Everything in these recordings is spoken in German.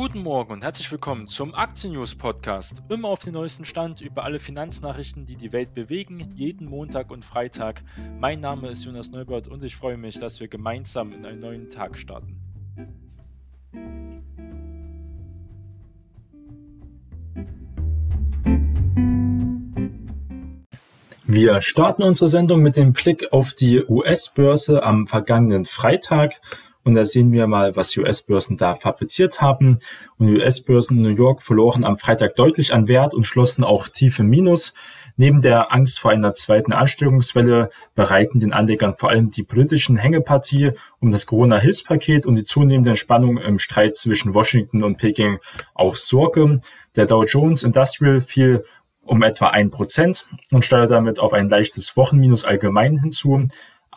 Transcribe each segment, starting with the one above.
Guten Morgen und herzlich willkommen zum Aktien News Podcast. Immer auf den neuesten Stand über alle Finanznachrichten, die die Welt bewegen, jeden Montag und Freitag. Mein Name ist Jonas Neubert und ich freue mich, dass wir gemeinsam in einen neuen Tag starten. Wir starten unsere Sendung mit dem Blick auf die US-Börse am vergangenen Freitag. Und da sehen wir mal, was US-Börsen da fabriziert haben. Und US-Börsen in New York verloren am Freitag deutlich an Wert und schlossen auch tief im Minus. Neben der Angst vor einer zweiten Ansteckungswelle bereiten den Anlegern vor allem die politischen Hängepartie um das Corona-Hilfspaket und die zunehmende Spannung im Streit zwischen Washington und Peking auch Sorge. Der Dow Jones Industrial fiel um etwa ein Prozent und steuert damit auf ein leichtes Wochenminus allgemein hinzu.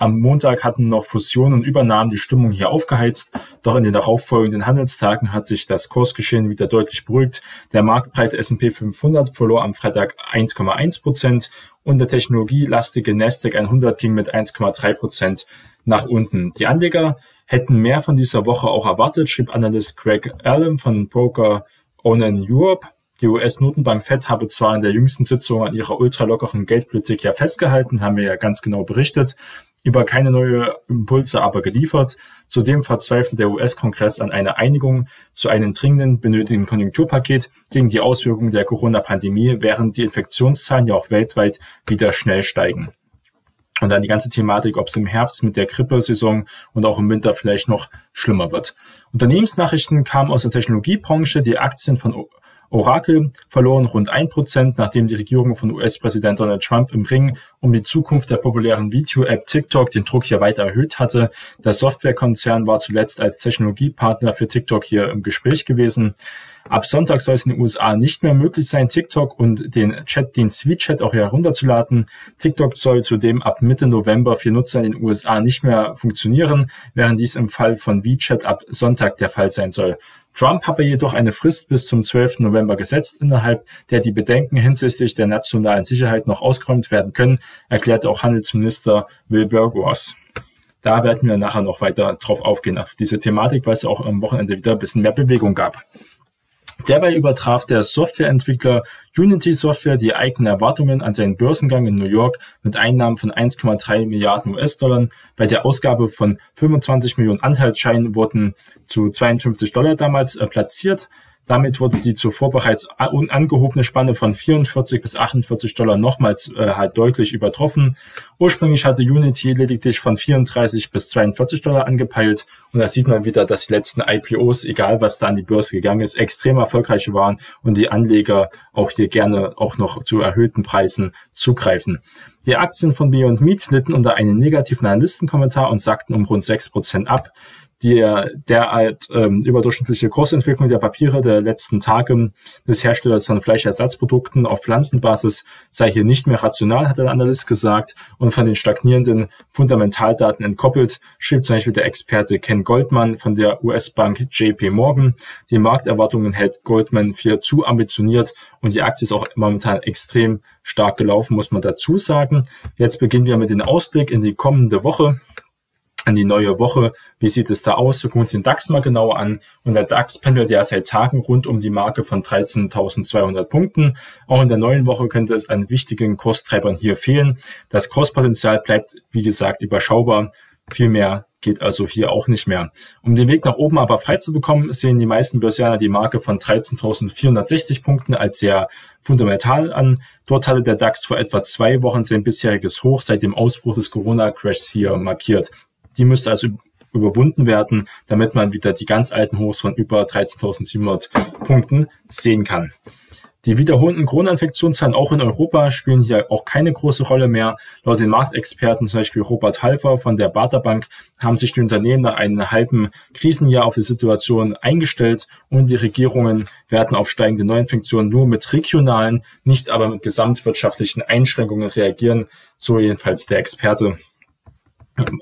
Am Montag hatten noch Fusionen und Übernahmen die Stimmung hier aufgeheizt, doch in den darauffolgenden Handelstagen hat sich das Kursgeschehen wieder deutlich beruhigt. Der marktbreite S&P 500 verlor am Freitag 1,1 Prozent und der technologielastige Nasdaq 100 ging mit 1,3 Prozent nach unten. Die Anleger hätten mehr von dieser Woche auch erwartet, schrieb Analyst Craig Allen von Broker Onan Europe. Die US-Notenbank Fed habe zwar in der jüngsten Sitzung an ihrer ultralockeren Geldpolitik ja festgehalten, haben wir ja ganz genau berichtet, über keine neue Impulse aber geliefert. Zudem verzweifelt der US-Kongress an einer Einigung zu einem dringenden benötigten Konjunkturpaket gegen die Auswirkungen der Corona-Pandemie, während die Infektionszahlen ja auch weltweit wieder schnell steigen. Und dann die ganze Thematik, ob es im Herbst mit der Grippesaison und auch im Winter vielleicht noch schlimmer wird. Unternehmensnachrichten kamen aus der Technologiebranche. Die Aktien von Oracle verloren rund ein Prozent, nachdem die Regierung von US-Präsident Donald Trump im Ring um die Zukunft der populären Video-App TikTok den Druck hier weiter erhöht hatte. Der Softwarekonzern war zuletzt als Technologiepartner für TikTok hier im Gespräch gewesen. Ab Sonntag soll es in den USA nicht mehr möglich sein, TikTok und den Chatdienst WeChat auch herunterzuladen. TikTok soll zudem ab Mitte November für Nutzer in den USA nicht mehr funktionieren, während dies im Fall von WeChat ab Sonntag der Fall sein soll. Trump habe jedoch eine Frist bis zum 12. November gesetzt, innerhalb der die Bedenken hinsichtlich der nationalen Sicherheit noch ausgeräumt werden können, erklärte auch Handelsminister Wilbur Ross. Da werden wir nachher noch weiter drauf aufgehen, auf diese Thematik, weil es auch am Wochenende wieder ein bisschen mehr Bewegung gab. Dabei übertraf der Softwareentwickler Unity Software die eigenen Erwartungen an seinen Börsengang in New York mit Einnahmen von 1,3 Milliarden US-Dollar. Bei der Ausgabe von 25 Millionen Anteilsscheinen wurden zu 52 Dollar damals äh, platziert. Damit wurde die zuvor bereits angehobene Spanne von 44 bis 48 Dollar nochmals äh, halt deutlich übertroffen. Ursprünglich hatte Unity lediglich von 34 bis 42 Dollar angepeilt und da sieht man wieder, dass die letzten IPOs, egal was da an die Börse gegangen ist, extrem erfolgreich waren und die Anleger auch hier gerne auch noch zu erhöhten Preisen zugreifen. Die Aktien von Beyond Meat litten unter einem negativen Analystenkommentar und sagten um rund 6% ab die derart ähm, überdurchschnittliche Kursentwicklung der Papiere der letzten Tage des Herstellers von Fleischersatzprodukten auf Pflanzenbasis sei hier nicht mehr rational, hat ein Analyst gesagt, und von den stagnierenden Fundamentaldaten entkoppelt, schrieb zum Beispiel der Experte Ken Goldman von der US-Bank JP Morgan. Die Markterwartungen hält Goldman für zu ambitioniert und die Aktie ist auch momentan extrem stark gelaufen, muss man dazu sagen. Jetzt beginnen wir mit dem Ausblick in die kommende Woche an die neue Woche. Wie sieht es da aus? Wir gucken uns den DAX mal genauer an. Und der DAX pendelt ja seit Tagen rund um die Marke von 13.200 Punkten. Auch in der neuen Woche könnte es an wichtigen Kurstreibern hier fehlen. Das Kurspotenzial bleibt, wie gesagt, überschaubar. Viel mehr geht also hier auch nicht mehr. Um den Weg nach oben aber frei zu bekommen, sehen die meisten Börsianer die Marke von 13.460 Punkten als sehr fundamental an. Dort hatte der DAX vor etwa zwei Wochen sein bisheriges Hoch seit dem Ausbruch des Corona-Crashs hier markiert. Die müsste also überwunden werden, damit man wieder die ganz alten Hochs von über 13.700 Punkten sehen kann. Die wiederholenden Corona-Infektionszahlen auch in Europa spielen hier auch keine große Rolle mehr. Laut den Marktexperten, zum Beispiel Robert Halfer von der Bata Bank, haben sich die Unternehmen nach einem halben Krisenjahr auf die Situation eingestellt und die Regierungen werden auf steigende Neuinfektionen nur mit regionalen, nicht aber mit gesamtwirtschaftlichen Einschränkungen reagieren, so jedenfalls der Experte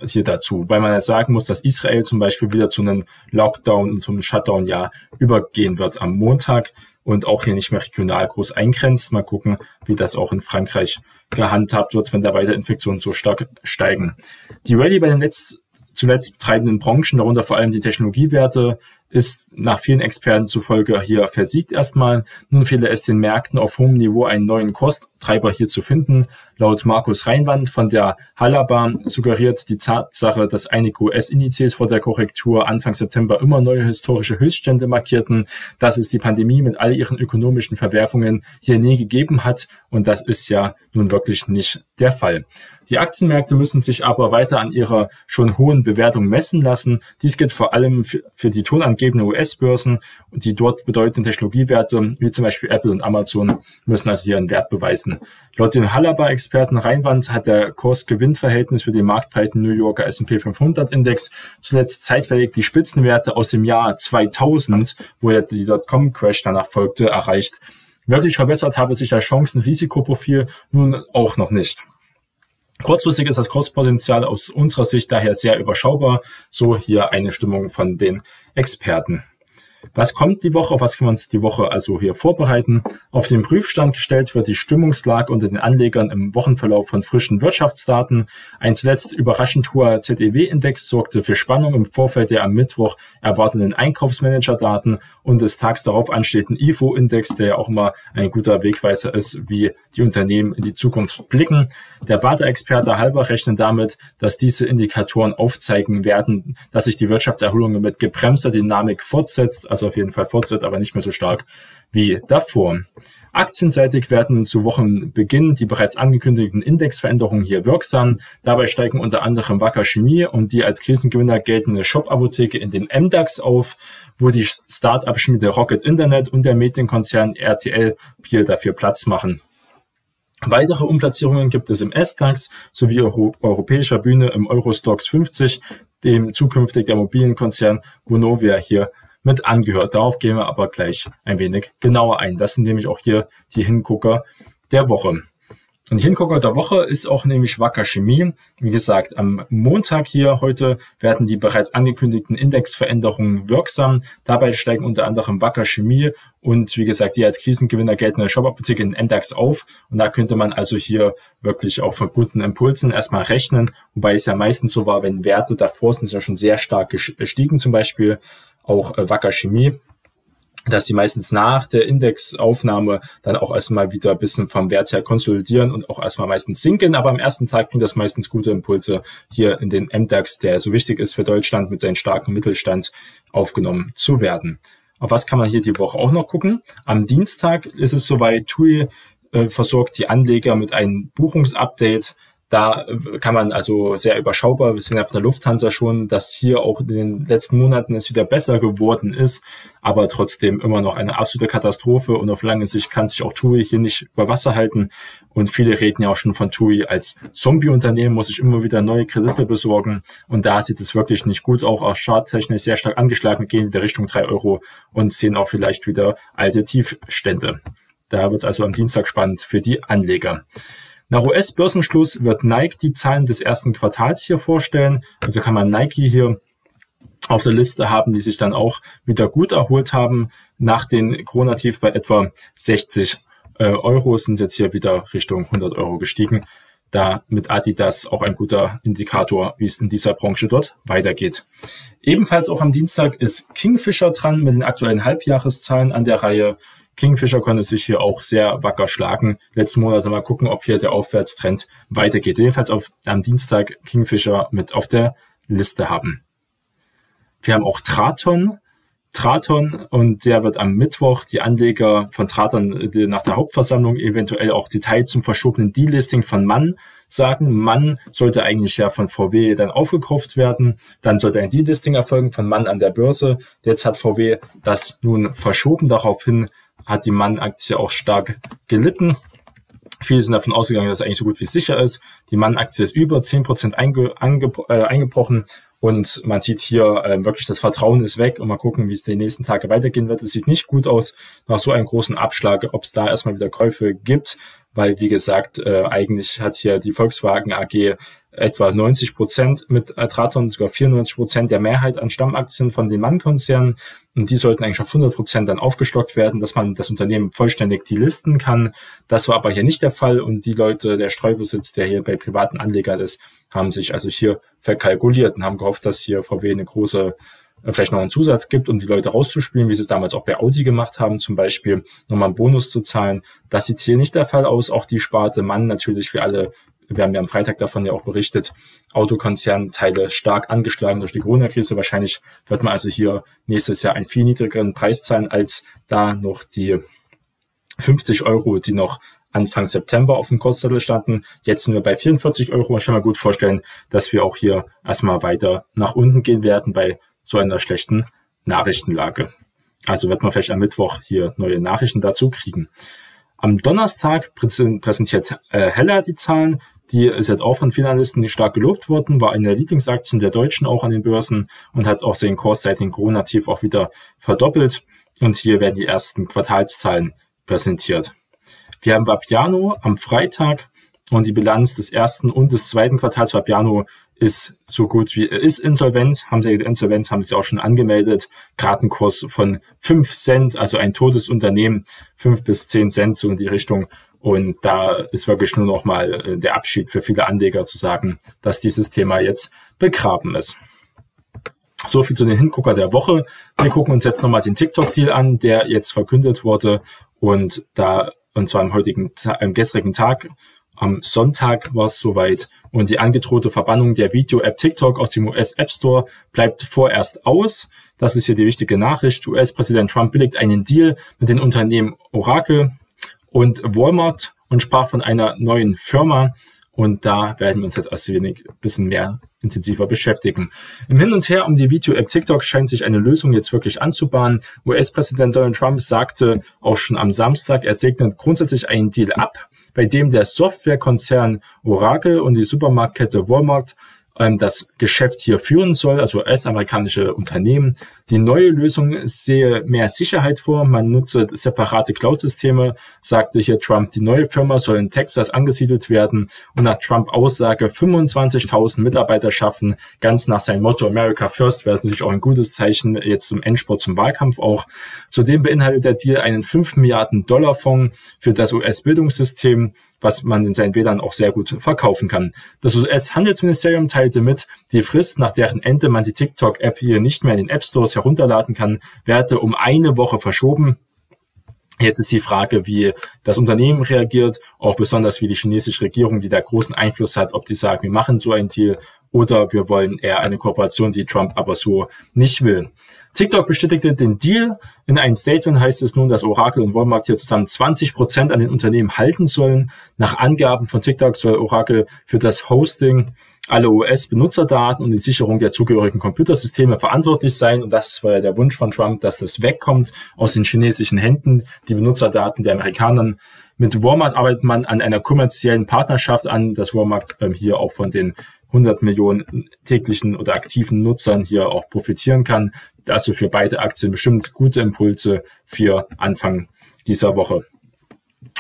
hier dazu, weil man ja sagen muss, dass Israel zum Beispiel wieder zu einem Lockdown und zum Shutdown ja übergehen wird am Montag und auch hier nicht mehr regional groß eingrenzt. Mal gucken, wie das auch in Frankreich gehandhabt wird, wenn da weiter Infektionen so stark steigen. Die Rallye bei den letzt, zuletzt betreibenden Branchen, darunter vor allem die Technologiewerte, ist nach vielen Experten zufolge hier versiegt erstmal. Nun fehle es den Märkten auf hohem Niveau einen neuen Kosttreiber hier zu finden. Laut Markus Reinwand von der Halaba suggeriert die Tatsache, dass einige US-Indizes vor der Korrektur Anfang September immer neue historische Höchststände markierten, dass es die Pandemie mit all ihren ökonomischen Verwerfungen hier nie gegeben hat. Und das ist ja nun wirklich nicht der Fall. Die Aktienmärkte müssen sich aber weiter an ihrer schon hohen Bewertung messen lassen. Dies gilt vor allem für, die tonangebenden US-Börsen. Die dort bedeutenden Technologiewerte, wie zum Beispiel Apple und Amazon, müssen also einen Wert beweisen. Laut dem Hallaba-Experten Reinwand hat der Kurs-Gewinn-Verhältnis für den marktbreiten New Yorker S&P 500-Index zuletzt zeitweilig die Spitzenwerte aus dem Jahr 2000, wo die Dotcom-Crash danach folgte, erreicht. Wirklich verbessert habe sich das Chancen-Risikoprofil nun auch noch nicht. Kurzfristig ist das Kurspotenzial aus unserer Sicht daher sehr überschaubar. So hier eine Stimmung von den Experten. Was kommt die Woche? Was können wir uns die Woche also hier vorbereiten? Auf den Prüfstand gestellt wird die Stimmungslage unter den Anlegern im Wochenverlauf von frischen Wirtschaftsdaten. Ein zuletzt überraschend hoher ZEW-Index sorgte für Spannung im Vorfeld der am Mittwoch erwarteten Einkaufsmanager-Daten und des tags darauf anstehenden IFO-Index, der ja auch immer ein guter Wegweiser ist, wie die Unternehmen in die Zukunft blicken. Der Bade-Experte Halber rechnet damit, dass diese Indikatoren aufzeigen werden, dass sich die Wirtschaftserholung mit gebremster Dynamik fortsetzt also auf jeden Fall fortsetzt, aber nicht mehr so stark wie davor. Aktienseitig werden zu Wochenbeginn die bereits angekündigten Indexveränderungen hier wirksam. Dabei steigen unter anderem Wacker Chemie und die als Krisengewinner geltende Shop-Apotheke in den MDAX auf, wo die Start-up-Schmiede Rocket Internet und der Medienkonzern RTL hier dafür Platz machen. Weitere Umplatzierungen gibt es im S-DAX sowie Euro europäischer Bühne im Eurostox 50, dem zukünftig der Mobilienkonzern Vonovia hier mit angehört. Darauf gehen wir aber gleich ein wenig genauer ein. Das sind nämlich auch hier die Hingucker der Woche. Und die Hingucker der Woche ist auch nämlich Wacker Chemie. Wie gesagt, am Montag hier heute werden die bereits angekündigten Indexveränderungen wirksam. Dabei steigen unter anderem Wacker Chemie und wie gesagt, die als Krisengewinner geltende Shop-Apotheke in MDAX auf. Und da könnte man also hier wirklich auch von guten Impulsen erstmal rechnen. Wobei es ja meistens so war, wenn Werte davor sind ja schon sehr stark gestiegen, zum Beispiel auch äh, Wacker Chemie, dass sie meistens nach der Indexaufnahme dann auch erstmal wieder ein bisschen vom Wert her konsolidieren und auch erstmal meistens sinken. Aber am ersten Tag bringt das meistens gute Impulse hier in den MDAX, der so wichtig ist für Deutschland mit seinem starken Mittelstand aufgenommen zu werden. Auf was kann man hier die Woche auch noch gucken? Am Dienstag ist es soweit, TUI äh, versorgt die Anleger mit einem Buchungsupdate da kann man also sehr überschaubar, wir sehen ja von der Lufthansa schon, dass hier auch in den letzten Monaten es wieder besser geworden ist, aber trotzdem immer noch eine absolute Katastrophe und auf lange Sicht kann sich auch TUI hier nicht über Wasser halten und viele reden ja auch schon von TUI als Zombie-Unternehmen, muss ich immer wieder neue Kredite besorgen und da sieht es wirklich nicht gut, auch aus charttechnisch sehr stark angeschlagen, gehen wieder Richtung drei Euro und sehen auch vielleicht wieder alte Tiefstände. Da wird es also am Dienstag spannend für die Anleger. Nach US-Börsenschluss wird Nike die Zahlen des ersten Quartals hier vorstellen. Also kann man Nike hier auf der Liste haben, die sich dann auch wieder gut erholt haben. Nach den Corona-Tief bei etwa 60 äh, Euro sind jetzt hier wieder Richtung 100 Euro gestiegen. Da mit Adidas auch ein guter Indikator, wie es in dieser Branche dort weitergeht. Ebenfalls auch am Dienstag ist Kingfisher dran mit den aktuellen Halbjahreszahlen an der Reihe. Kingfisher konnte sich hier auch sehr wacker schlagen. Letzten Monate mal gucken, ob hier der Aufwärtstrend weitergeht. Jedenfalls auf, am Dienstag Kingfisher mit auf der Liste haben. Wir haben auch Traton. Traton und der wird am Mittwoch die Anleger von Traton nach der Hauptversammlung eventuell auch Details zum verschobenen Delisting von Mann sagen. Mann sollte eigentlich ja von VW dann aufgekauft werden. Dann sollte ein Delisting erfolgen von Mann an der Börse. Jetzt hat VW das nun verschoben. Daraufhin hat die Mann-Aktie auch stark gelitten. Viele sind davon ausgegangen, dass es eigentlich so gut wie sicher ist. Die Mann-Aktie ist über 10% einge, einge, äh, eingebrochen und man sieht hier äh, wirklich, das Vertrauen ist weg und mal gucken, wie es die nächsten Tage weitergehen wird. Es sieht nicht gut aus nach so einem großen Abschlag, ob es da erstmal wieder Käufe gibt, weil wie gesagt, äh, eigentlich hat hier die Volkswagen AG etwa 90 Prozent mit Traton, sogar 94 Prozent der Mehrheit an Stammaktien von den Mann-Konzernen. Und die sollten eigentlich auf 100 Prozent dann aufgestockt werden, dass man das Unternehmen vollständig delisten kann. Das war aber hier nicht der Fall. Und die Leute, der Streubesitz, der hier bei privaten Anlegern ist, haben sich also hier verkalkuliert und haben gehofft, dass hier VW eine große vielleicht noch einen Zusatz gibt, um die Leute rauszuspielen, wie sie es damals auch bei Audi gemacht haben, zum Beispiel nochmal einen Bonus zu zahlen. Das sieht hier nicht der Fall aus. Auch die Sparte Mann natürlich, wie alle, wir haben ja am Freitag davon ja auch berichtet, Autokonzernteile stark angeschlagen durch die Corona-Krise. Wahrscheinlich wird man also hier nächstes Jahr einen viel niedrigeren Preis zahlen, als da noch die 50 Euro, die noch Anfang September auf dem Kurszettel standen. Jetzt sind wir bei 44 Euro. Ich kann mir gut vorstellen, dass wir auch hier erstmal weiter nach unten gehen werden bei so einer schlechten Nachrichtenlage. Also wird man vielleicht am Mittwoch hier neue Nachrichten dazu kriegen. Am Donnerstag präsentiert äh, Heller die Zahlen. Die ist jetzt auch von Finalisten stark gelobt worden, war eine der Lieblingsaktien der Deutschen auch an den Börsen und hat auch seinen Kurs seit dem Corona-Tief auch wieder verdoppelt. Und hier werden die ersten Quartalszahlen präsentiert. Wir haben Vapiano am Freitag und die Bilanz des ersten und des zweiten Quartals Vapiano ist so gut wie ist insolvent, haben sie insolvent, haben sie auch schon angemeldet. Kartenkurs von fünf Cent, also ein totes Unternehmen, fünf bis zehn Cent so in die Richtung. Und da ist wirklich nur noch mal äh, der Abschied für viele Anleger zu sagen, dass dieses Thema jetzt begraben ist. So viel zu den Hingucker der Woche. Wir gucken uns jetzt nochmal den TikTok-Deal an, der jetzt verkündet wurde. Und da und zwar am heutigen, am gestrigen Tag. Am Sonntag war es soweit und die angedrohte Verbannung der Video-App TikTok aus dem US-App Store bleibt vorerst aus. Das ist hier die wichtige Nachricht. US-Präsident Trump billigt einen Deal mit den Unternehmen Oracle und Walmart und sprach von einer neuen Firma. Und da werden wir uns jetzt also wenig bisschen mehr intensiver beschäftigen. Im Hin und Her um die Video-App TikTok scheint sich eine Lösung jetzt wirklich anzubahnen. US-Präsident Donald Trump sagte auch schon am Samstag, er segnet grundsätzlich einen Deal ab, bei dem der Softwarekonzern Oracle und die Supermarktkette Walmart ähm, das Geschäft hier führen soll, also US-amerikanische Unternehmen. Die neue Lösung sehe mehr Sicherheit vor. Man nutze separate Cloud-Systeme, sagte hier Trump. Die neue Firma soll in Texas angesiedelt werden und nach Trump Aussage 25.000 Mitarbeiter schaffen. Ganz nach seinem Motto America First wäre es natürlich auch ein gutes Zeichen jetzt zum Endsport, zum Wahlkampf auch. Zudem beinhaltet der Deal einen 5 Milliarden Dollar Fonds für das US-Bildungssystem was man in seinen WLAN auch sehr gut verkaufen kann. Das US-Handelsministerium teilte mit, die Frist, nach deren Ende man die TikTok-App hier nicht mehr in den App Stores herunterladen kann, werde um eine Woche verschoben. Jetzt ist die Frage, wie das Unternehmen reagiert, auch besonders wie die chinesische Regierung, die da großen Einfluss hat, ob die sagen, wir machen so ein Ziel oder wir wollen eher eine Kooperation, die Trump aber so nicht will. TikTok bestätigte den Deal. In einem Statement heißt es nun, dass Oracle und Walmart hier zusammen 20 Prozent an den Unternehmen halten sollen. Nach Angaben von TikTok soll Oracle für das Hosting alle US-Benutzerdaten und die Sicherung der zugehörigen Computersysteme verantwortlich sein. Und das war ja der Wunsch von Trump, dass das wegkommt aus den chinesischen Händen, die Benutzerdaten der Amerikanern. Mit Walmart arbeitet man an einer kommerziellen Partnerschaft an, dass Walmart ähm, hier auch von den 100 Millionen täglichen oder aktiven Nutzern hier auch profitieren kann. Also für beide Aktien bestimmt gute Impulse für Anfang dieser Woche.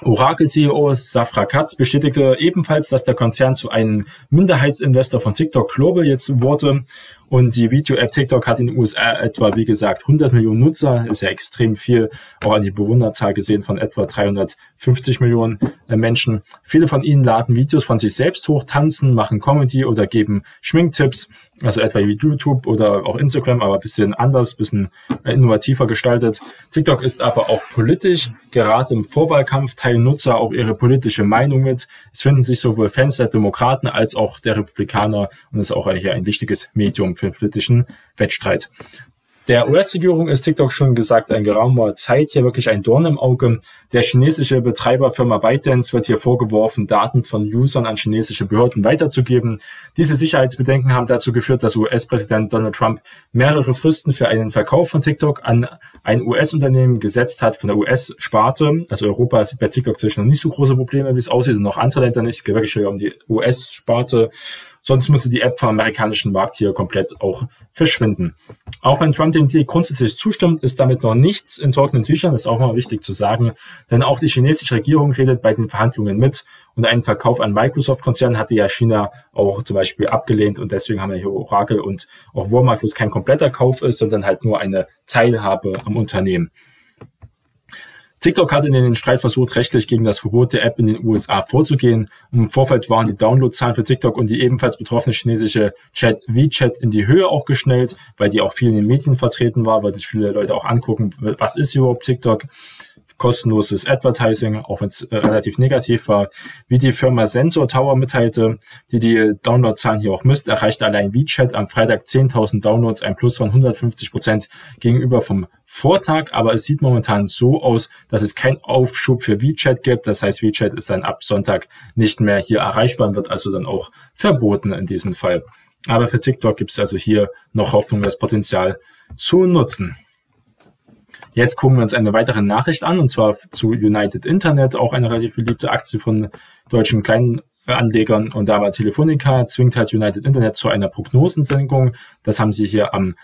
Oracle-CEO Safra Katz bestätigte ebenfalls, dass der Konzern zu einem Minderheitsinvestor von TikTok Global jetzt wurde. Und die Video-App TikTok hat in den USA etwa, wie gesagt, 100 Millionen Nutzer. Ist ja extrem viel, auch an die Bewunderzahl gesehen von etwa 350 Millionen äh, Menschen. Viele von ihnen laden Videos von sich selbst hoch, tanzen, machen Comedy oder geben Schminktipps. Also etwa wie YouTube oder auch Instagram, aber ein bisschen anders, ein bisschen äh, innovativer gestaltet. TikTok ist aber auch politisch. Gerade im Vorwahlkampf teilen Nutzer auch ihre politische Meinung mit. Es finden sich sowohl Fans der Demokraten als auch der Republikaner und ist auch hier ein wichtiges Medium für den politischen Wettstreit. Der US-Regierung ist TikTok schon gesagt ein geraumer Zeit hier wirklich ein Dorn im Auge. Der chinesische Betreiberfirma ByteDance wird hier vorgeworfen, Daten von Usern an chinesische Behörden weiterzugeben. Diese Sicherheitsbedenken haben dazu geführt, dass US-Präsident Donald Trump mehrere Fristen für einen Verkauf von TikTok an ein US-Unternehmen gesetzt hat von der US-Sparte. Also Europa sieht bei TikTok natürlich noch nicht so große Probleme, wie es aussieht, und noch andere Länder nicht. Es geht wirklich um die US-Sparte. Sonst müsste die App vom amerikanischen Markt hier komplett auch verschwinden. Auch wenn Trump dem Deal grundsätzlich zustimmt, ist damit noch nichts in trockenen Tüchern. Ist auch mal wichtig zu sagen. Denn auch die chinesische Regierung redet bei den Verhandlungen mit. Und einen Verkauf an Microsoft-Konzern hatte ja China auch zum Beispiel abgelehnt. Und deswegen haben wir hier Oracle und auch Walmart, wo es kein kompletter Kauf ist, sondern halt nur eine Teilhabe am Unternehmen. TikTok hat in den Streit versucht, rechtlich gegen das Verbot der App in den USA vorzugehen. Im Vorfeld waren die Downloadzahlen für TikTok und die ebenfalls betroffene chinesische Chat WeChat in die Höhe auch geschnellt, weil die auch viel in den Medien vertreten war, weil sich viele Leute auch angucken, was ist überhaupt TikTok kostenloses Advertising, auch wenn es äh, relativ negativ war. Wie die Firma Sensor Tower mitteilte, die die Downloadzahlen hier auch misst, erreichte allein WeChat am Freitag 10.000 Downloads, ein Plus von 150 Prozent gegenüber vom Vortag. Aber es sieht momentan so aus, dass es keinen Aufschub für WeChat gibt. Das heißt, WeChat ist dann ab Sonntag nicht mehr hier erreichbar und wird also dann auch verboten in diesem Fall. Aber für TikTok gibt es also hier noch Hoffnung, das Potenzial zu nutzen. Jetzt gucken wir uns eine weitere Nachricht an, und zwar zu United Internet, auch eine relativ beliebte Aktie von deutschen kleinen Anlegern. Und da war Telefonica, zwingt halt United Internet zu einer Prognosensenkung. Das haben sie hier am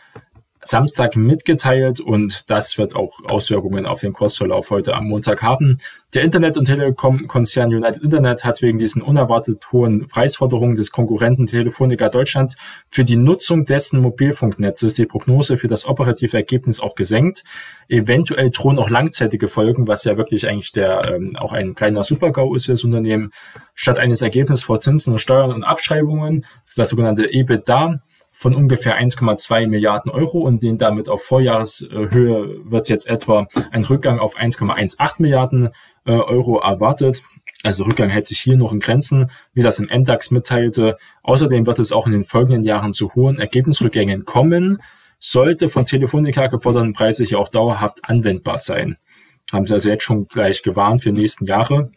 Samstag mitgeteilt und das wird auch Auswirkungen auf den Kursverlauf heute am Montag haben. Der Internet- und Telekom-Konzern United Internet hat wegen diesen unerwartet hohen Preisforderungen des Konkurrenten Telefonica Deutschland für die Nutzung dessen Mobilfunknetzes die Prognose für das operative Ergebnis auch gesenkt. Eventuell drohen auch langzeitige Folgen, was ja wirklich eigentlich der ähm, auch ein kleiner Supergau ist für das Unternehmen. Statt eines Ergebnisses vor Zinsen und Steuern und Abschreibungen, das ist das sogenannte EBITDA, von ungefähr 1,2 Milliarden Euro und den damit auf Vorjahreshöhe wird jetzt etwa ein Rückgang auf 1,18 Milliarden äh, Euro erwartet. Also Rückgang hält sich hier noch in Grenzen, wie das im MDAX mitteilte. Außerdem wird es auch in den folgenden Jahren zu hohen Ergebnisrückgängen kommen, sollte von Telefonica geforderten Preise hier auch dauerhaft anwendbar sein. Haben sie also jetzt schon gleich gewarnt für die nächsten Jahre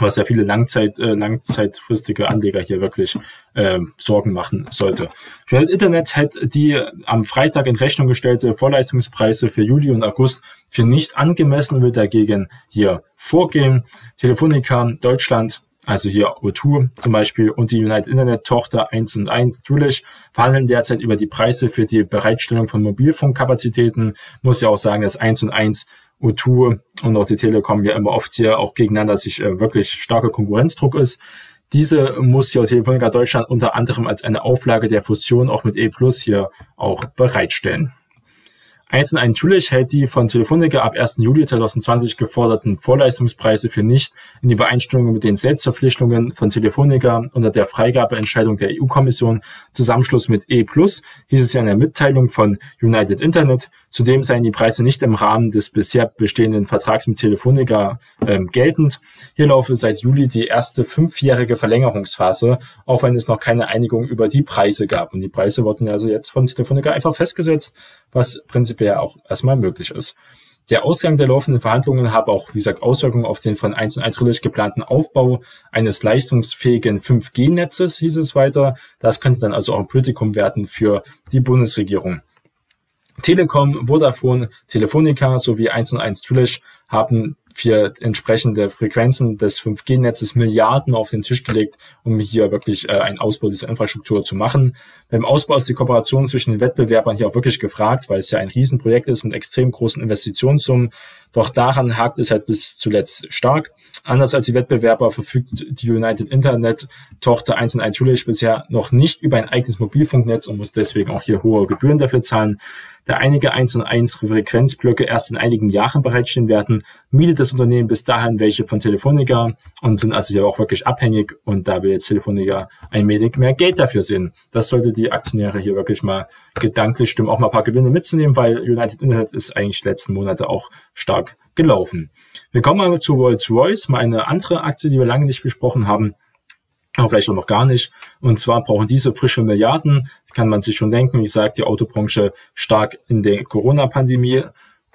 was ja viele Langzeit, äh, langzeitfristige Anleger hier wirklich äh, Sorgen machen sollte. United Internet hat die am Freitag in Rechnung gestellte Vorleistungspreise für Juli und August für nicht angemessen will dagegen hier vorgehen. Telefonica Deutschland also hier O2 zum Beispiel und die United Internet Tochter 1 und 1 Tulich verhandeln derzeit über die Preise für die Bereitstellung von Mobilfunkkapazitäten. Muss ja auch sagen, dass 1 und 1 O2 und auch die Telekom ja immer oft hier auch gegeneinander sich äh, wirklich starker Konkurrenzdruck ist. Diese muss ja Telefonica Deutschland unter anderem als eine Auflage der Fusion auch mit E Plus hier auch bereitstellen. Eins und natürlich hält die von Telefonica ab 1. Juli 2020 geforderten Vorleistungspreise für nicht in Übereinstimmung mit den Selbstverpflichtungen von Telefonica unter der Freigabeentscheidung der EU-Kommission Zusammenschluss mit E+, hieß es ja in der Mitteilung von United Internet. Zudem seien die Preise nicht im Rahmen des bisher bestehenden Vertrags mit Telefonica ähm, geltend. Hier laufe seit Juli die erste fünfjährige Verlängerungsphase, auch wenn es noch keine Einigung über die Preise gab. Und die Preise wurden also jetzt von Telefonica einfach festgesetzt, was prinzipiell auch erstmal möglich ist. Der Ausgang der laufenden Verhandlungen habe auch, wie gesagt, Auswirkungen auf den von 1 und 1 geplanten Aufbau eines leistungsfähigen 5G-Netzes, hieß es weiter. Das könnte dann also auch ein Politikum werden für die Bundesregierung. Telekom, Vodafone, Telefonica sowie 1 und 1 haben für entsprechende Frequenzen des 5G-Netzes Milliarden auf den Tisch gelegt, um hier wirklich äh, einen Ausbau dieser Infrastruktur zu machen. Beim Ausbau ist die Kooperation zwischen den Wettbewerbern hier auch wirklich gefragt, weil es ja ein Riesenprojekt ist mit extrem großen Investitionssummen. Doch daran hakt es halt bis zuletzt stark. Anders als die Wettbewerber verfügt die United Internet Tochter 1 und 1 bisher noch nicht über ein eigenes Mobilfunknetz und muss deswegen auch hier hohe Gebühren dafür zahlen. Da einige 1 und 1 Frequenzblöcke erst in einigen Jahren bereitstehen werden, mietet das Unternehmen bis dahin welche von Telefonica und sind also hier auch wirklich abhängig und da will jetzt Telefonica ein wenig mehr Geld dafür sehen. Das sollte die Aktionäre hier wirklich mal gedanklich stimmen, auch mal ein paar Gewinne mitzunehmen, weil United Internet ist eigentlich letzten Monate auch stark gelaufen. Wir kommen mal zu Rolls-Royce, mal eine andere Aktie, die wir lange nicht besprochen haben aber vielleicht auch noch gar nicht. Und zwar brauchen diese frische Milliarden, das kann man sich schon denken, wie gesagt, die Autobranche stark in der Corona-Pandemie.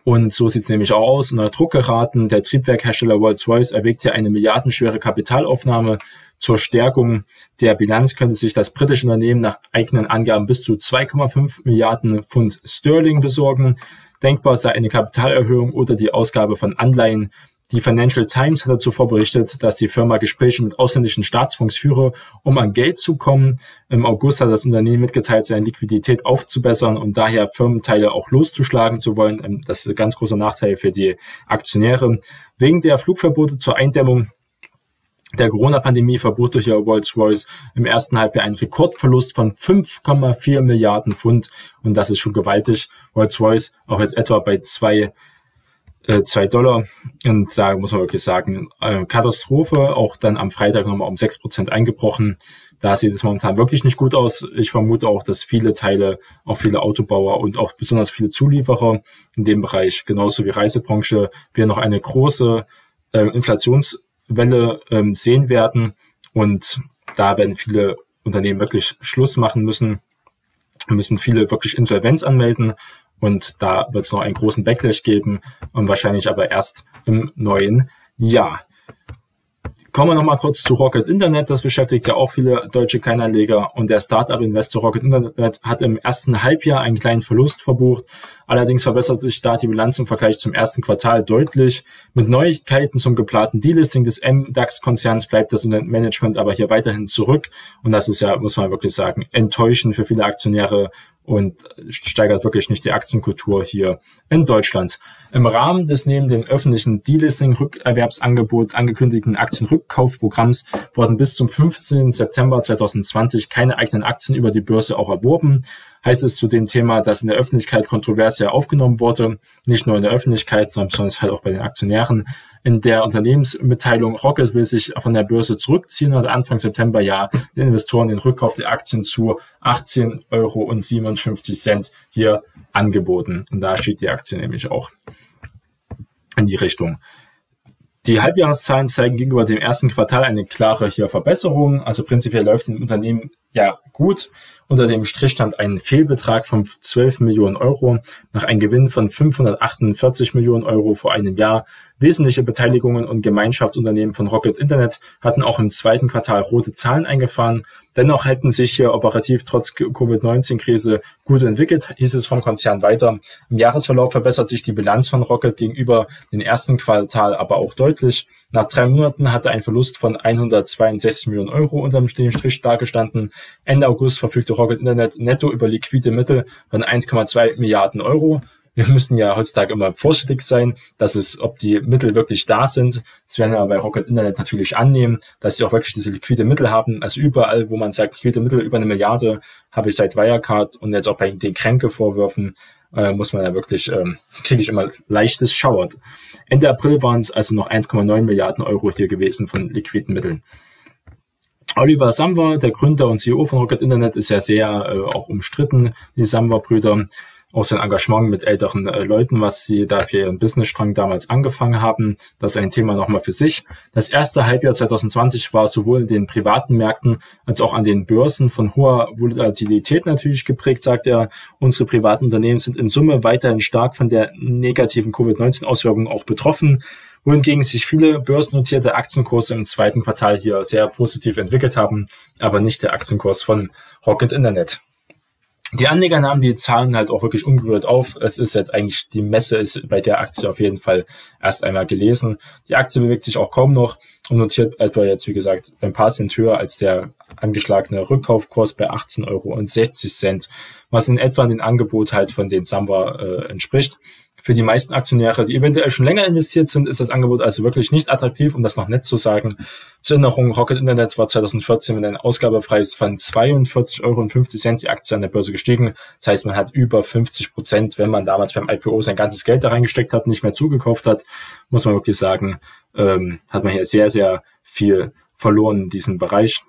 Und so sieht es nämlich auch aus. Unter Druck geraten, der Triebwerkhersteller Rolls-Royce erwägt ja eine milliardenschwere Kapitalaufnahme. Zur Stärkung der Bilanz könnte sich das britische Unternehmen nach eigenen Angaben bis zu 2,5 Milliarden Pfund Sterling besorgen. Denkbar sei eine Kapitalerhöhung oder die Ausgabe von Anleihen. Die Financial Times hat zuvor berichtet, dass die Firma Gespräche mit ausländischen Staatsfonds führe, um an Geld zu kommen. Im August hat das Unternehmen mitgeteilt, seine Liquidität aufzubessern und daher Firmenteile auch loszuschlagen zu wollen. Ähm, das ist ein ganz großer Nachteil für die Aktionäre. Wegen der Flugverbote zur Eindämmung der Corona-Pandemie verbuchte hier Rolls-Royce im ersten Halbjahr einen Rekordverlust von 5,4 Milliarden Pfund. Und das ist schon gewaltig. Rolls-Royce auch jetzt etwa bei zwei äh, 2 Dollar. Und da muss man wirklich sagen, äh, Katastrophe, auch dann am Freitag nochmal um 6% eingebrochen. Da sieht es momentan wirklich nicht gut aus. Ich vermute auch, dass viele Teile, auch viele Autobauer und auch besonders viele Zulieferer in dem Bereich, genauso wie Reisebranche, wir noch eine große äh, Inflationswelle ähm, sehen werden. Und da werden viele Unternehmen wirklich Schluss machen müssen, müssen viele wirklich Insolvenz anmelden. Und da wird es noch einen großen Backlash geben und wahrscheinlich aber erst im neuen Jahr. Kommen wir nochmal kurz zu Rocket Internet. Das beschäftigt ja auch viele deutsche Kleinanleger. Und der Startup-Investor Rocket Internet hat im ersten Halbjahr einen kleinen Verlust verbucht. Allerdings verbessert sich da die Bilanz im Vergleich zum ersten Quartal deutlich. Mit Neuigkeiten zum geplanten Delisting des MDAX-Konzerns bleibt das Management aber hier weiterhin zurück. Und das ist ja, muss man wirklich sagen, enttäuschend für viele Aktionäre und steigert wirklich nicht die Aktienkultur hier in Deutschland. Im Rahmen des neben dem öffentlichen Delisting-Rückerwerbsangebot angekündigten Aktienrückkaufprogramms wurden bis zum 15. September 2020 keine eigenen Aktien über die Börse auch erworben heißt es zu dem Thema, das in der Öffentlichkeit kontrovers aufgenommen wurde, nicht nur in der Öffentlichkeit, sondern besonders halt auch bei den Aktionären. In der Unternehmensmitteilung Rocket will sich von der Börse zurückziehen und Anfang September ja den Investoren den Rückkauf der Aktien zu 18,57 Euro hier angeboten. Und da steht die Aktie nämlich auch in die Richtung. Die Halbjahreszahlen zeigen gegenüber dem ersten Quartal eine klare hier Verbesserung. Also prinzipiell läuft im Unternehmen ja gut. Unter dem Strich stand ein Fehlbetrag von 12 Millionen Euro nach einem Gewinn von 548 Millionen Euro vor einem Jahr. Wesentliche Beteiligungen und Gemeinschaftsunternehmen von Rocket Internet hatten auch im zweiten Quartal rote Zahlen eingefahren. Dennoch hätten sich hier operativ trotz Covid-19-Krise gut entwickelt, hieß es vom Konzern weiter. Im Jahresverlauf verbessert sich die Bilanz von Rocket gegenüber dem ersten Quartal aber auch deutlich. Nach drei Monaten hatte ein Verlust von 162 Millionen Euro unter dem Strich dargestanden. Ende August verfügte Rocket Internet netto über liquide Mittel von 1,2 Milliarden Euro. Wir müssen ja heutzutage immer vorsichtig sein, dass es, ob die Mittel wirklich da sind. Das werden wir bei Rocket Internet natürlich annehmen, dass sie auch wirklich diese liquide Mittel haben. Also überall, wo man sagt, liquide Mittel über eine Milliarde, habe ich seit Wirecard und jetzt auch bei den Kränke-Vorwürfen, äh, muss man ja wirklich, ähm, kriege ich immer leichtes Schauert. Ende April waren es also noch 1,9 Milliarden Euro hier gewesen von liquiden Mitteln. Oliver Samwer, der Gründer und CEO von Rocket Internet, ist ja sehr äh, auch umstritten, die Samwer-Brüder. Auch sein Engagement mit älteren äh, Leuten, was sie da für ihren Businessstrang damals angefangen haben. Das ist ein Thema nochmal für sich. Das erste Halbjahr 2020 war sowohl in den privaten Märkten als auch an den Börsen von hoher Volatilität natürlich geprägt, sagt er. Unsere privaten Unternehmen sind in Summe weiterhin stark von der negativen Covid-19-Auswirkung auch betroffen wohingegen sich viele börsennotierte Aktienkurse im zweiten Quartal hier sehr positiv entwickelt haben, aber nicht der Aktienkurs von Rocket Internet. Die Anleger nahmen die Zahlen halt auch wirklich ungerührt auf. Es ist jetzt eigentlich, die Messe ist bei der Aktie auf jeden Fall erst einmal gelesen. Die Aktie bewegt sich auch kaum noch und notiert etwa jetzt, wie gesagt, ein paar Cent höher als der angeschlagene Rückkaufkurs bei 18,60 Euro, was in etwa den Angebot halt von den Samba äh, entspricht. Für die meisten Aktionäre, die eventuell schon länger investiert sind, ist das Angebot also wirklich nicht attraktiv, um das noch nett zu sagen. Zur Erinnerung, Rocket Internet war 2014 mit einem Ausgabepreis von 42,50 Euro die Aktie an der Börse gestiegen. Das heißt, man hat über 50 Prozent, wenn man damals beim IPO sein ganzes Geld da reingesteckt hat, nicht mehr zugekauft hat, muss man wirklich sagen, ähm, hat man hier sehr, sehr viel verloren in diesem Bereich.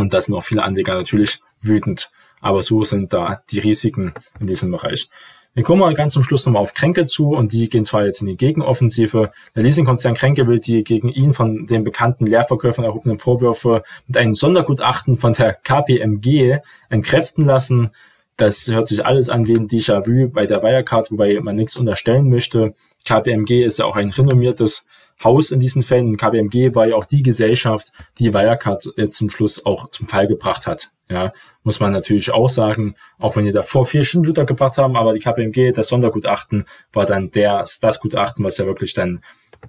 Und da sind auch viele Anleger natürlich wütend. Aber so sind da die Risiken in diesem Bereich. Wir kommen mal ganz zum Schluss nochmal auf Kränke zu und die gehen zwar jetzt in die Gegenoffensive. Der Leasingkonzern Kränke will die gegen ihn von den bekannten Leerverkäufern erhobenen Vorwürfe mit einem Sondergutachten von der KPMG entkräften lassen. Das hört sich alles an wie ein Déjà-vu bei der Wirecard, wobei man nichts unterstellen möchte. KPMG ist ja auch ein renommiertes Haus in diesen Fällen. KPMG war ja auch die Gesellschaft, die Wirecard zum Schluss auch zum Fall gebracht hat. Ja, muss man natürlich auch sagen, auch wenn die davor vier Schindluder gebracht haben, aber die KPMG, das Sondergutachten, war dann der, das Gutachten, was ja wirklich dann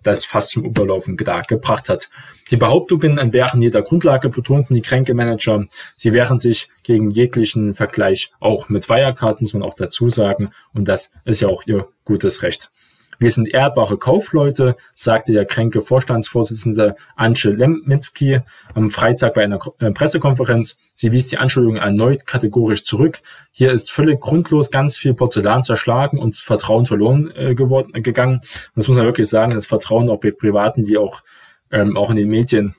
das fast zum Überlaufen gebracht hat. Die Behauptungen entbehren jeder Grundlage, betonten die Kränkemanager. Sie wehren sich gegen jeglichen Vergleich, auch mit Wirecard, muss man auch dazu sagen. Und das ist ja auch ihr gutes Recht. Wir sind ehrbare Kaufleute, sagte der kränke Vorstandsvorsitzende Antje Lemmitzki am Freitag bei einer äh, Pressekonferenz. Sie wies die Anschuldigungen erneut kategorisch zurück. Hier ist völlig grundlos ganz viel Porzellan zerschlagen und Vertrauen verloren äh, geworden, äh, gegangen. Und das muss man wirklich sagen, das Vertrauen auch bei Privaten, die auch, ähm, auch in den Medien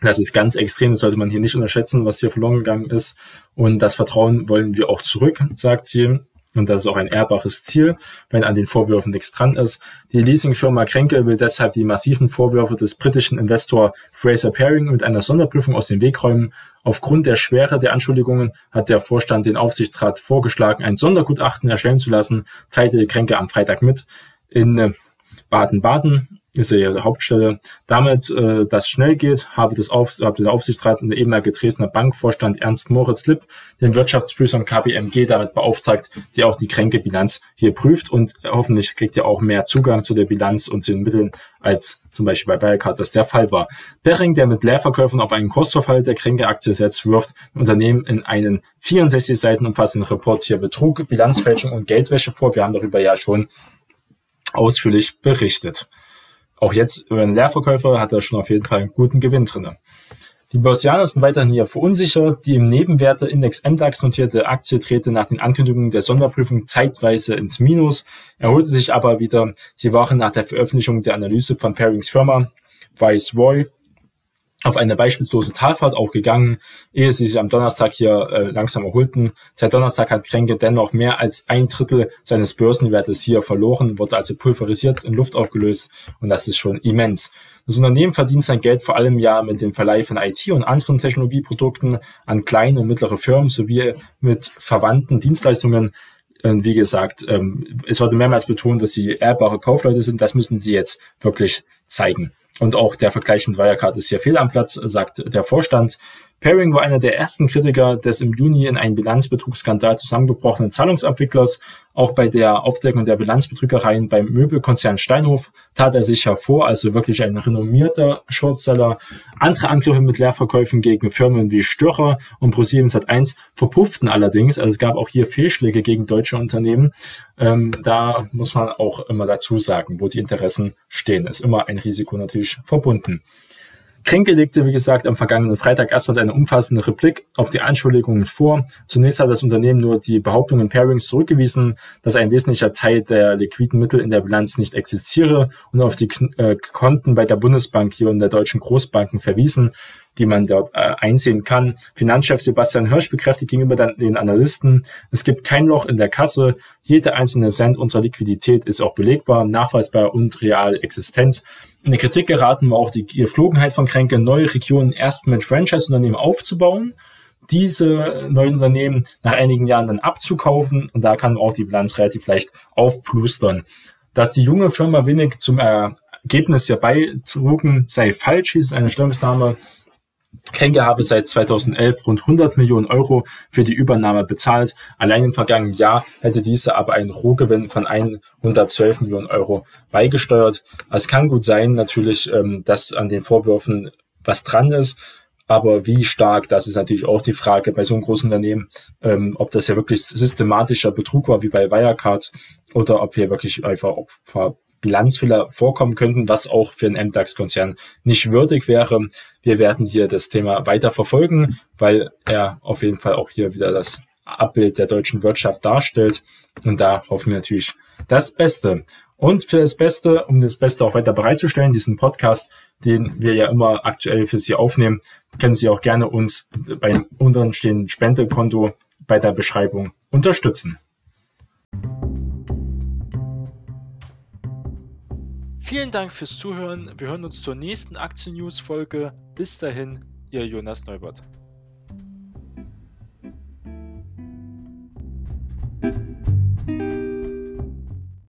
das ist ganz extrem, das sollte man hier nicht unterschätzen, was hier verloren gegangen ist. Und das Vertrauen wollen wir auch zurück, sagt sie. Und das ist auch ein ehrbares Ziel, wenn an den Vorwürfen nichts dran ist. Die Leasingfirma Kränke will deshalb die massiven Vorwürfe des britischen Investor Fraser Paring mit einer Sonderprüfung aus dem Weg räumen. Aufgrund der Schwere der Anschuldigungen hat der Vorstand den Aufsichtsrat vorgeschlagen, ein Sondergutachten erstellen zu lassen, teilte Kränke am Freitag mit. In äh, Baden-Baden ist ja ihre Hauptstelle. Damit äh, das schnell geht, habe, das Auf, habe der Aufsichtsrat und der ehemalige Dresdner Bankvorstand Ernst Moritz Lipp den Wirtschaftsprüfern KPMG damit beauftragt, der auch die Kränkebilanz hier prüft und hoffentlich kriegt ihr auch mehr Zugang zu der Bilanz und zu den Mitteln, als zum Beispiel bei Wirecard das der Fall war. Bering, der mit Leerverkäufen auf einen Kursverfall der Kränke-Aktie setzt, wirft Unternehmen in einen 64 Seiten umfassenden Report hier Betrug, Bilanzfälschung und Geldwäsche vor. Wir haben darüber ja schon ausführlich berichtet. Auch jetzt über einen Leerverkäufer hat er schon auf jeden Fall einen guten Gewinn drinne. Die Börsianer sind weiterhin hier verunsichert. Die im Nebenwerte-Index MDAX notierte Aktie drehte nach den Ankündigungen der Sonderprüfung zeitweise ins Minus, erholte sich aber wieder. Sie waren nach der Veröffentlichung der Analyse von Pairings Firma Viceroy auf eine beispiellose Talfahrt auch gegangen, ehe sie sich am Donnerstag hier äh, langsam erholten. Seit Donnerstag hat Kränke dennoch mehr als ein Drittel seines Börsenwertes hier verloren, wurde also pulverisiert in Luft aufgelöst und das ist schon immens. Das Unternehmen verdient sein Geld vor allem ja mit dem Verleih von IT und anderen Technologieprodukten an kleine und mittlere Firmen sowie mit verwandten Dienstleistungen. Und wie gesagt, ähm, es wurde mehrmals betont, dass sie ehrbare Kaufleute sind. Das müssen sie jetzt wirklich zeigen. Und auch der Vergleich mit Wirecard ist hier fehl am Platz, sagt der Vorstand. Pairing war einer der ersten Kritiker des im Juni in einen Bilanzbetrugsskandal zusammengebrochenen Zahlungsabwicklers. Auch bei der Aufdeckung der Bilanzbetrügereien beim Möbelkonzern Steinhof tat er sich hervor, also wirklich ein renommierter Shortseller. Andere Angriffe mit Leerverkäufen gegen Firmen wie Störcher und Pro7 Sat1 verpufften allerdings. Also es gab auch hier Fehlschläge gegen deutsche Unternehmen. Ähm, da muss man auch immer dazu sagen, wo die Interessen stehen. Ist immer ein Risiko natürlich verbunden. Kränke legte, wie gesagt, am vergangenen Freitag erstmals eine umfassende Replik auf die Anschuldigungen vor. Zunächst hat das Unternehmen nur die Behauptungen Pairings zurückgewiesen, dass ein wesentlicher Teil der liquiden Mittel in der Bilanz nicht existiere und auf die äh, Konten bei der Bundesbank hier und der deutschen Großbanken verwiesen die man dort äh, einsehen kann. Finanzchef Sebastian Hirsch bekräftigt gegenüber den Analysten, es gibt kein Loch in der Kasse. Jeder einzelne Cent unserer Liquidität ist auch belegbar, nachweisbar und real existent. In der Kritik geraten war auch die Geflogenheit von Kränke, neue Regionen erst mit Franchise-Unternehmen aufzubauen diese neuen Unternehmen nach einigen Jahren dann abzukaufen und da kann auch die Bilanz relativ leicht aufplustern. Dass die junge Firma wenig zum Ergebnis hier beitrugen, sei falsch, hieß es eine Stellungnahme Kränke habe seit 2011 rund 100 Millionen Euro für die Übernahme bezahlt. Allein im vergangenen Jahr hätte diese aber einen Rohgewinn von 112 Millionen Euro beigesteuert. Es kann gut sein, natürlich, ähm, dass an den Vorwürfen was dran ist. Aber wie stark, das ist natürlich auch die Frage bei so einem großen Unternehmen, ähm, ob das ja wirklich systematischer Betrug war wie bei Wirecard oder ob hier wirklich einfach Bilanzfehler vorkommen könnten, was auch für einen MDAX-Konzern nicht würdig wäre. Wir werden hier das Thema weiter verfolgen, weil er auf jeden Fall auch hier wieder das Abbild der deutschen Wirtschaft darstellt. Und da hoffen wir natürlich das Beste. Und für das Beste, um das Beste auch weiter bereitzustellen, diesen Podcast, den wir ja immer aktuell für Sie aufnehmen, können Sie auch gerne uns beim unteren stehenden Spendekonto bei der Beschreibung unterstützen. Vielen Dank fürs Zuhören. Wir hören uns zur nächsten Aktien-News-Folge. Bis dahin, Ihr Jonas Neubert.